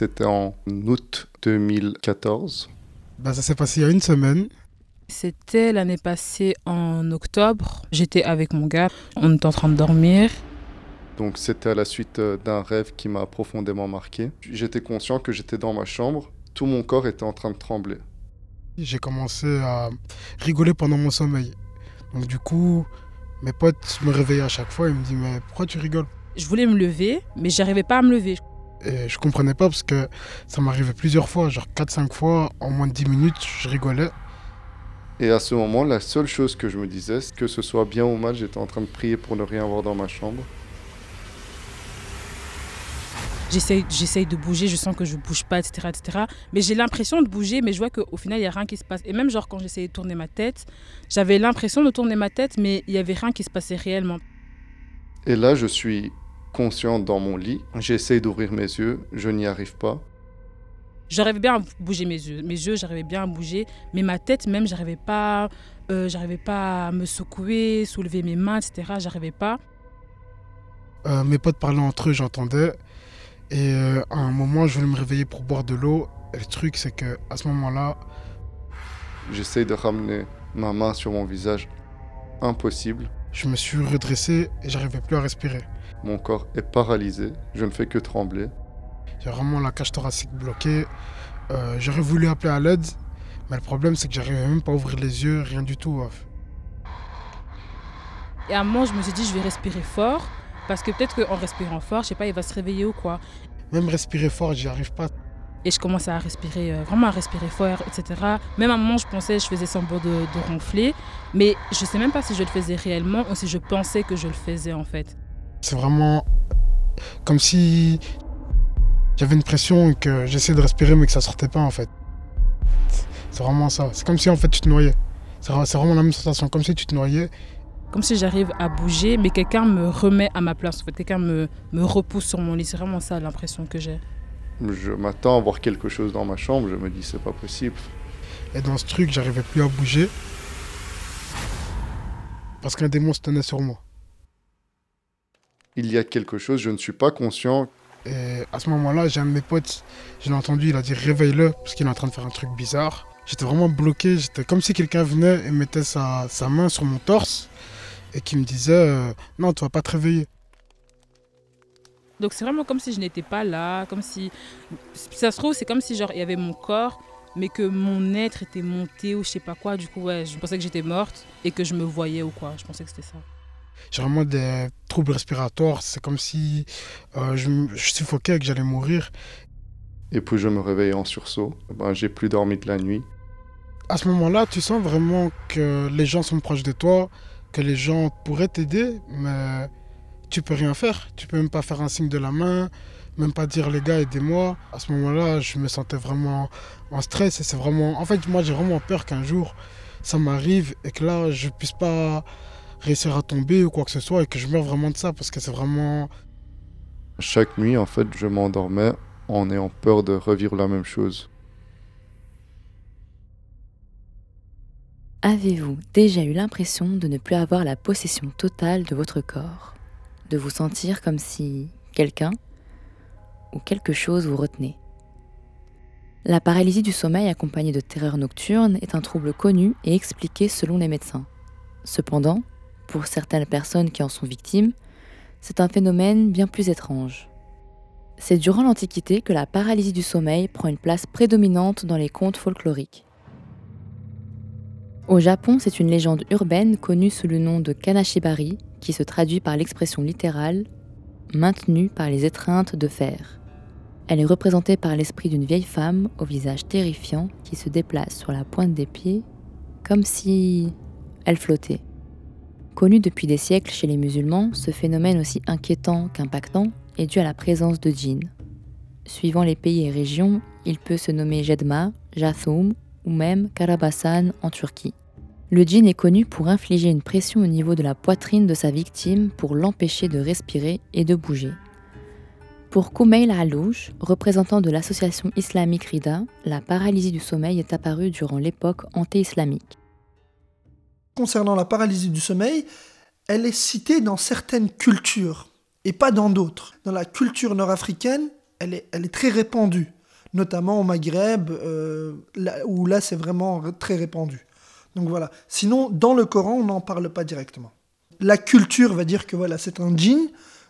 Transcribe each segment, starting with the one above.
c'était en août 2014. Bah, ça s'est passé il y a une semaine. C'était l'année passée en octobre. J'étais avec mon gars, on était en train de dormir. Donc c'était à la suite euh, d'un rêve qui m'a profondément marqué. J'étais conscient que j'étais dans ma chambre, tout mon corps était en train de trembler. J'ai commencé à rigoler pendant mon sommeil. Donc du coup, mes potes me réveillaient à chaque fois et me disaient mais pourquoi tu rigoles? Je voulais me lever, mais j'arrivais pas à me lever. Et je comprenais pas parce que ça m'arrivait plusieurs fois, genre 4-5 fois, en moins de 10 minutes, je rigolais. Et à ce moment, la seule chose que je me disais, c'est que ce soit bien ou mal, j'étais en train de prier pour ne rien voir dans ma chambre. J'essaye, j'essaye de bouger, je sens que je bouge pas, etc. etc. Mais j'ai l'impression de bouger, mais je vois qu'au final, il n'y a rien qui se passe. Et même genre quand j'essayais de tourner ma tête, j'avais l'impression de tourner ma tête, mais il n'y avait rien qui se passait réellement. Et là, je suis conscient dans mon lit. J'essaye d'ouvrir mes yeux, je n'y arrive pas. J'arrivais bien à bouger mes yeux. Mes yeux, j'arrivais bien à bouger. Mais ma tête, même, j'arrivais pas, euh, j'arrivais pas à me secouer, soulever mes mains, etc. J'arrivais pas. Euh, mes potes parlaient entre eux, j'entendais. Et euh, à un moment, je voulais me réveiller pour boire de l'eau. Et le truc, c'est que à ce moment-là, J'essaye de ramener ma main sur mon visage. Impossible. Je me suis redressé et j'arrivais plus à respirer. Mon corps est paralysé. Je ne fais que trembler. J'ai vraiment la cage thoracique bloquée. Euh, J'aurais voulu appeler à l'aide, mais le problème, c'est que j'arrivais même pas à ouvrir les yeux, rien du tout. Et à un moment, je me suis dit, je vais respirer fort. Parce que peut-être qu'en respirant fort, je sais pas, il va se réveiller ou quoi. Même respirer fort, j'y arrive pas. Et je commençais à respirer, euh, vraiment à respirer fort, etc. Même à un moment, je pensais, je faisais semblant de, de ronfler. Mais je sais même pas si je le faisais réellement ou si je pensais que je le faisais en fait. C'est vraiment comme si j'avais une pression et que j'essayais de respirer mais que ça sortait pas en fait. C'est vraiment ça. C'est comme si en fait tu te noyais. C'est vra- c'est vraiment la même sensation, comme si tu te noyais. Comme si j'arrive à bouger, mais quelqu'un me remet à ma place. En fait, quelqu'un me, me repousse sur mon lit. C'est vraiment ça l'impression que j'ai. Je m'attends à voir quelque chose dans ma chambre. Je me dis, c'est pas possible. Et dans ce truc, j'arrivais plus à bouger. Parce qu'un démon se tenait sur moi. Il y a quelque chose, je ne suis pas conscient. Et à ce moment-là, j'ai un de mes potes, je l'ai entendu, il a dit réveille-le parce qu'il est en train de faire un truc bizarre. J'étais vraiment bloqué, j'étais comme si quelqu'un venait et mettait sa, sa main sur mon torse et qui me disait euh, non, tu vas pas te réveiller. Donc c'est vraiment comme si je n'étais pas là, comme si ça se trouve c'est comme si genre il y avait mon corps mais que mon être était monté ou je sais pas quoi. Du coup ouais, je pensais que j'étais morte et que je me voyais ou quoi. Je pensais que c'était ça. J'ai vraiment des troubles respiratoires, c'est comme si euh, je, je suffoquais et que j'allais mourir. Et puis je me réveille en sursaut. Ben, j'ai plus dormi de la nuit. À ce moment-là, tu sens vraiment que les gens sont proches de toi, que les gens pourraient t'aider, mais tu peux rien faire. Tu peux même pas faire un signe de la main, même pas dire les gars aidez-moi. À ce moment-là, je me sentais vraiment en stress et c'est vraiment. En fait, moi j'ai vraiment peur qu'un jour ça m'arrive et que là je puisse pas réussir à tomber ou quoi que ce soit et que je meure vraiment de ça parce que c'est vraiment. Chaque nuit, en fait, je m'endormais en ayant peur de revivre la même chose. Avez-vous déjà eu l'impression de ne plus avoir la possession totale de votre corps? De vous sentir comme si quelqu'un ou quelque chose vous retenait La paralysie du sommeil accompagnée de terreur nocturne est un trouble connu et expliqué selon les médecins. Cependant, pour certaines personnes qui en sont victimes, c'est un phénomène bien plus étrange. C'est durant l'Antiquité que la paralysie du sommeil prend une place prédominante dans les contes folkloriques. Au Japon, c'est une légende urbaine connue sous le nom de Kanashibari, qui se traduit par l'expression littérale maintenue par les étreintes de fer. Elle est représentée par l'esprit d'une vieille femme au visage terrifiant qui se déplace sur la pointe des pieds comme si elle flottait. Connu depuis des siècles chez les musulmans, ce phénomène aussi inquiétant qu'impactant est dû à la présence de djinns. Suivant les pays et régions, il peut se nommer Jedma, Jathoum ou même Karabasan en Turquie. Le djinn est connu pour infliger une pression au niveau de la poitrine de sa victime pour l'empêcher de respirer et de bouger. Pour Koumeil Alouche, représentant de l'association islamique Rida, la paralysie du sommeil est apparue durant l'époque anté-islamique. Concernant la paralysie du sommeil, elle est citée dans certaines cultures et pas dans d'autres. Dans la culture nord-africaine, elle est, elle est très répandue, notamment au Maghreb, euh, où là c'est vraiment très répandu. Donc voilà. Sinon, dans le Coran, on n'en parle pas directement. La culture va dire que voilà, c'est un djinn.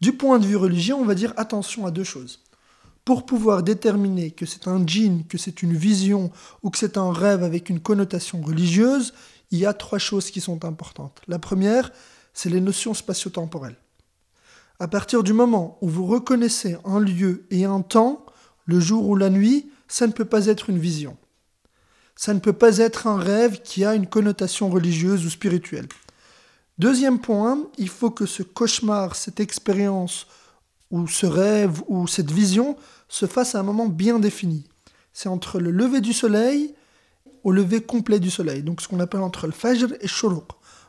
Du point de vue religieux, on va dire attention à deux choses. Pour pouvoir déterminer que c'est un djinn, que c'est une vision ou que c'est un rêve avec une connotation religieuse, il y a trois choses qui sont importantes. La première, c'est les notions spatio-temporelles. À partir du moment où vous reconnaissez un lieu et un temps, le jour ou la nuit, ça ne peut pas être une vision. Ça ne peut pas être un rêve qui a une connotation religieuse ou spirituelle. Deuxième point, il faut que ce cauchemar, cette expérience, ou ce rêve, ou cette vision, se fasse à un moment bien défini. C'est entre le lever du soleil au lever complet du soleil. Donc ce qu'on appelle entre le fajr et shuruq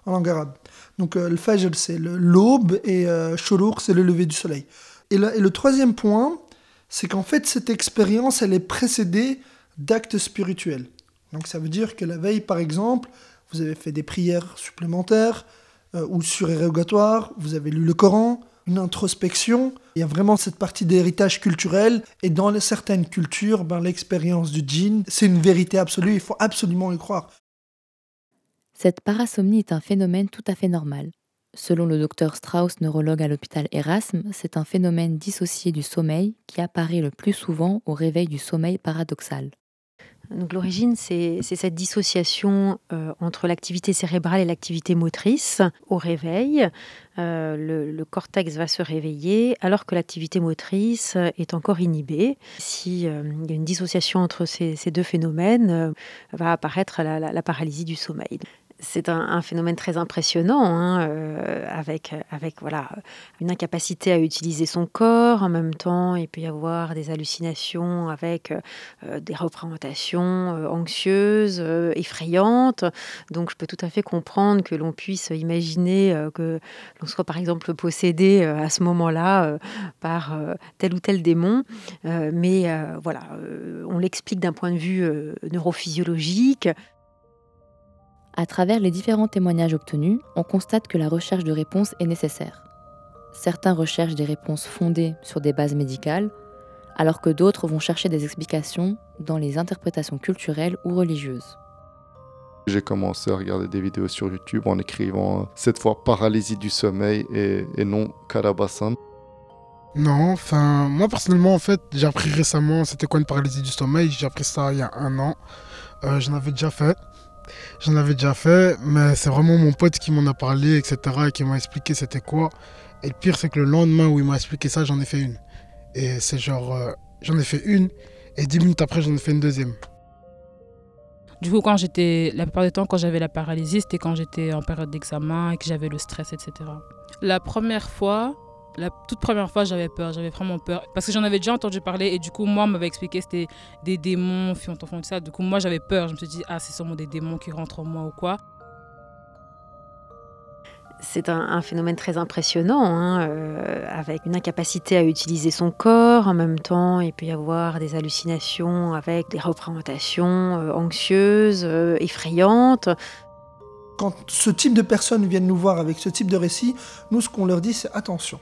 en langue arabe. Donc euh, le fajr c'est l'aube et euh, c'est le lever du soleil. Et le troisième point, c'est qu'en fait cette expérience elle est précédée d'actes spirituels. Donc ça veut dire que la veille par exemple, vous avez fait des prières supplémentaires euh, ou surérogatoires, vous avez lu le Coran, une introspection. Il y a vraiment cette partie d'héritage culturel. Et dans certaines cultures, ben, l'expérience du djinn, c'est une vérité absolue. Il faut absolument y croire. Cette parasomnie est un phénomène tout à fait normal. Selon le docteur Strauss, neurologue à l'hôpital Erasme, c'est un phénomène dissocié du sommeil qui apparaît le plus souvent au réveil du sommeil paradoxal. Donc l'origine, c'est cette dissociation euh, entre l'activité cérébrale et l'activité motrice au réveil. Euh, le, cortex va se réveiller alors que l'activité motrice est encore inhibée. Euh, y a une dissociation entre ces, deux phénomènes, va apparaître la paralysie du sommeil c'est un, phénomène très impressionnant, hein, euh, avec, avec voilà, une incapacité à utiliser son corps. En même temps, il peut y avoir des hallucinations avec euh, des représentations euh, anxieuses, effrayantes. Donc, je peux tout à fait comprendre que l'on puisse imaginer que l'on soit, par exemple, possédé à ce moment-là par tel ou tel démon. mais voilà, on l'explique d'un point de vue neurophysiologique. À travers les différents témoignages obtenus, on constate que la recherche de réponses est nécessaire. Certains recherchent des réponses fondées sur des bases médicales, alors que d'autres vont chercher des explications dans les interprétations culturelles ou religieuses. J'ai commencé à regarder des vidéos sur YouTube en écrivant cette fois paralysie du sommeil et, non Karabasan. Non, enfin, moi personnellement, en fait, j'ai appris récemment c'était quoi une paralysie du sommeil. J'ai appris ça il y a un an. Euh, J'en avais déjà fait. J'en avais déjà fait, mais c'est vraiment mon pote qui m'en a parlé, etc. et qui m'a expliqué c'était quoi. Et le pire, c'est que le lendemain où il m'a expliqué ça, j'en ai fait une. Et c'est genre, euh, j'en ai fait une, et dix minutes après, j'en ai fait une deuxième. Du coup, quand j'étais, la plupart du temps, quand j'avais la paralysie, c'était quand j'étais en période d'examen et que j'avais le stress, etc. La première fois, la toute première fois, j'avais peur, j'avais vraiment peur. Parce que j'en avais déjà entendu parler et du coup, moi, on m'avait expliqué que c'était des démons, font enfant, tout ça. Du coup, moi, j'avais peur. Je me suis dit, ah, c'est sûrement des démons qui rentrent en moi ou quoi. C'est un, phénomène très impressionnant, hein, euh, avec une incapacité à utiliser son corps. En même temps, il peut y avoir des hallucinations avec des représentations euh, anxieuses, euh, effrayantes. Quand ce type de personnes viennent nous voir avec ce type de récit, nous, ce qu'on leur dit, c'est attention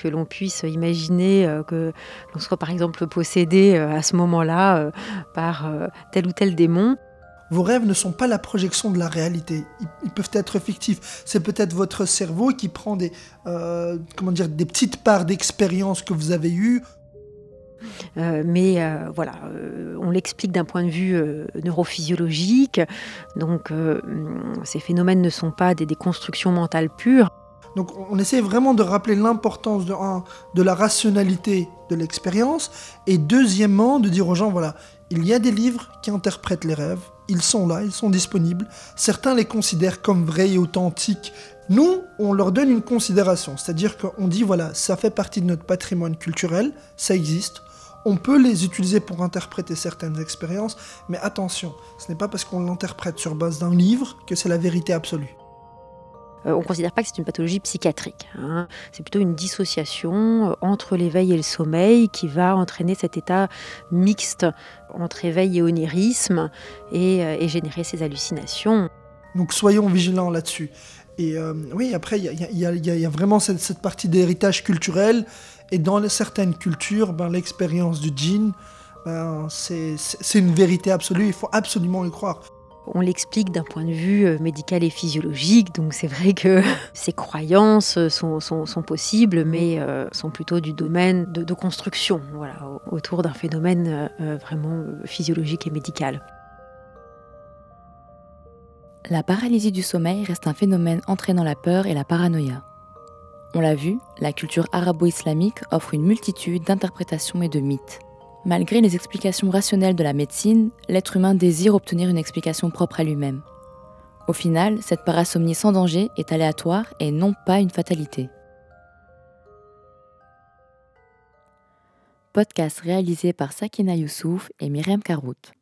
que l'on puisse imaginer euh, que l'on soit par exemple possédé euh, à ce moment-là euh, par tel ou tel démon. Vos rêves ne sont pas la projection de la réalité. Ils, peuvent être fictifs. C'est peut-être votre cerveau qui prend des, comment dire, des petites parts d'expérience que vous avez eues. mais voilà, on l'explique d'un point de vue neurophysiologique. Donc, ces phénomènes ne sont pas des, des constructions mentales pures. Donc on essaie vraiment de rappeler l'importance de, de la rationalité de l'expérience et deuxièmement de dire aux gens voilà, il y a des livres qui interprètent les rêves, ils sont là, ils sont disponibles. Certains les considèrent comme vrais et authentiques. Nous, on leur donne une considération, c'est-à-dire qu'on dit voilà, ça fait partie de notre patrimoine culturel, ça existe. On peut les utiliser pour interpréter certaines expériences, mais attention, ce n'est pas parce qu'on l'interprète sur base d'un livre que c'est la vérité absolue. Euh, on ne considère pas que c'est une pathologie psychiatrique. Hein. C'est plutôt une dissociation euh, entre l'éveil et le sommeil qui va entraîner cet état mixte entre éveil et onirisme et, euh, générer ces hallucinations. Donc soyons vigilants là-dessus. Et oui, après, il y, a vraiment cette, partie d'héritage culturel Et dans certaines cultures, ben, l'expérience du djinn, ben, c'est une vérité absolue, il faut absolument y croire. On l'explique d'un point de vue euh, médical et physiologique, donc c'est vrai que ces croyances sont, possibles, mais euh, sont plutôt du domaine de, construction, voilà, autour d'un phénomène euh, vraiment physiologique et médical. La paralysie du sommeil reste un phénomène entraînant la peur et la paranoïa. On l'a vu, la culture arabo-islamique offre une multitude d'interprétations et de mythes. Malgré les explications rationnelles de la médecine, l'être humain désire obtenir une explication propre à lui-même. Au final, cette parasomnie sans danger est aléatoire et non pas une fatalité. Podcast réalisé par Sakina Youssouf et Myriam Karout.